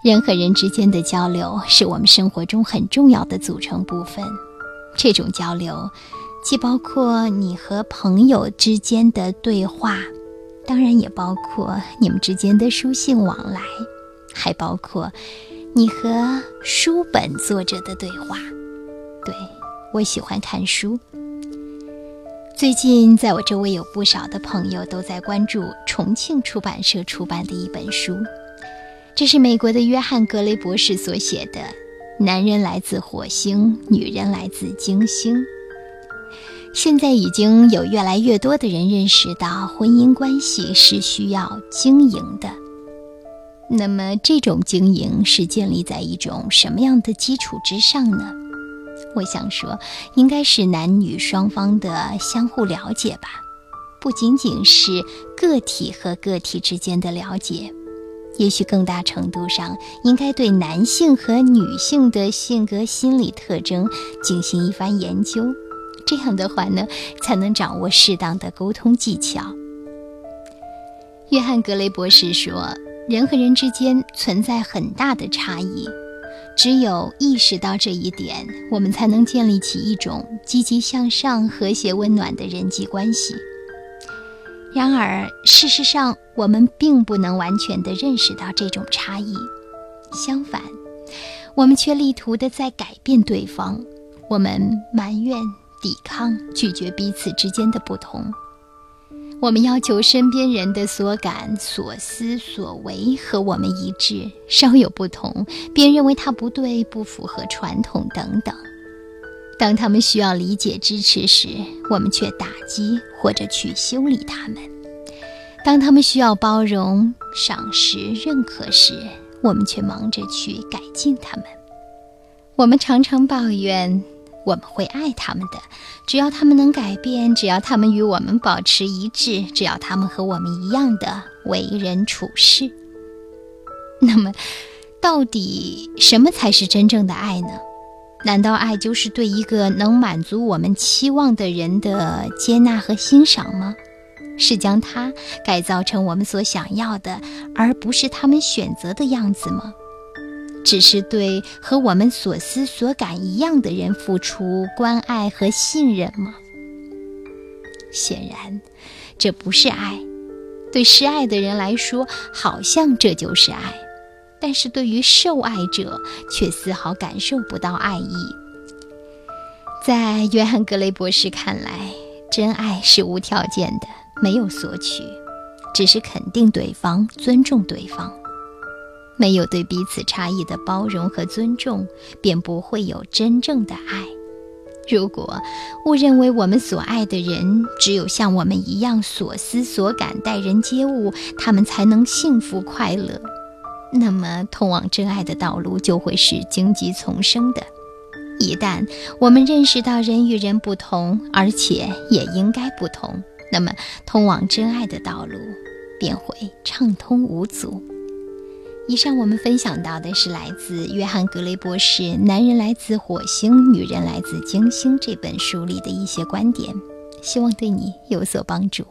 人和人之间的交流是我们生活中很重要的组成部分。这种交流既包括你和朋友之间的对话，当然也包括你们之间的书信往来，还包括你和书本作者的对话。对我喜欢看书。最近，在我周围有不少的朋友都在关注重庆出版社出版的一本书。这是美国的约翰·格雷博士所写的《男人来自火星，女人来自金星》。现在已经有越来越多的人认识到，婚姻关系是需要经营的。那么，这种经营是建立在一种什么样的基础之上呢？我想说，应该是男女双方的相互了解吧，不仅仅是个体和个体之间的了解。也许更大程度上，应该对男性和女性的性格心理特征进行一番研究。这样的话呢，才能掌握适当的沟通技巧。约翰·格雷博士说：“人和人之间存在很大的差异，只有意识到这一点，我们才能建立起一种积极向上、和谐温暖的人际关系。”然而，事实上，我们并不能完全的认识到这种差异。相反，我们却力图的在改变对方。我们埋怨、抵抗、拒绝彼此之间的不同。我们要求身边人的所感、所思、所为和我们一致，稍有不同，便认为他不对、不符合传统等等。当他们需要理解、支持时，我们却打击或者去修理他们；当他们需要包容、赏识、认可时，我们却忙着去改进他们。我们常常抱怨我们会爱他们的，只要他们能改变，只要他们与我们保持一致，只要他们和我们一样的为人处事。那么，到底什么才是真正的爱呢？难道爱就是对一个能满足我们期望的人的接纳和欣赏吗？是将他改造成我们所想要的，而不是他们选择的样子吗？只是对和我们所思所感一样的人付出关爱和信任吗？显然，这不是爱。对示爱的人来说，好像这就是爱。但是对于受爱者，却丝毫感受不到爱意。在约翰·格雷博士看来，真爱是无条件的，没有索取，只是肯定对方、尊重对方。没有对彼此差异的包容和尊重，便不会有真正的爱。如果误认为我们所爱的人只有像我们一样所思所感、待人接物，他们才能幸福快乐。那么，通往真爱的道路就会是荆棘丛生的。一旦我们认识到人与人不同，而且也应该不同，那么通往真爱的道路便会畅通无阻。以上我们分享到的是来自约翰·格雷博士《男人来自火星，女人来自金星》这本书里的一些观点，希望对你有所帮助。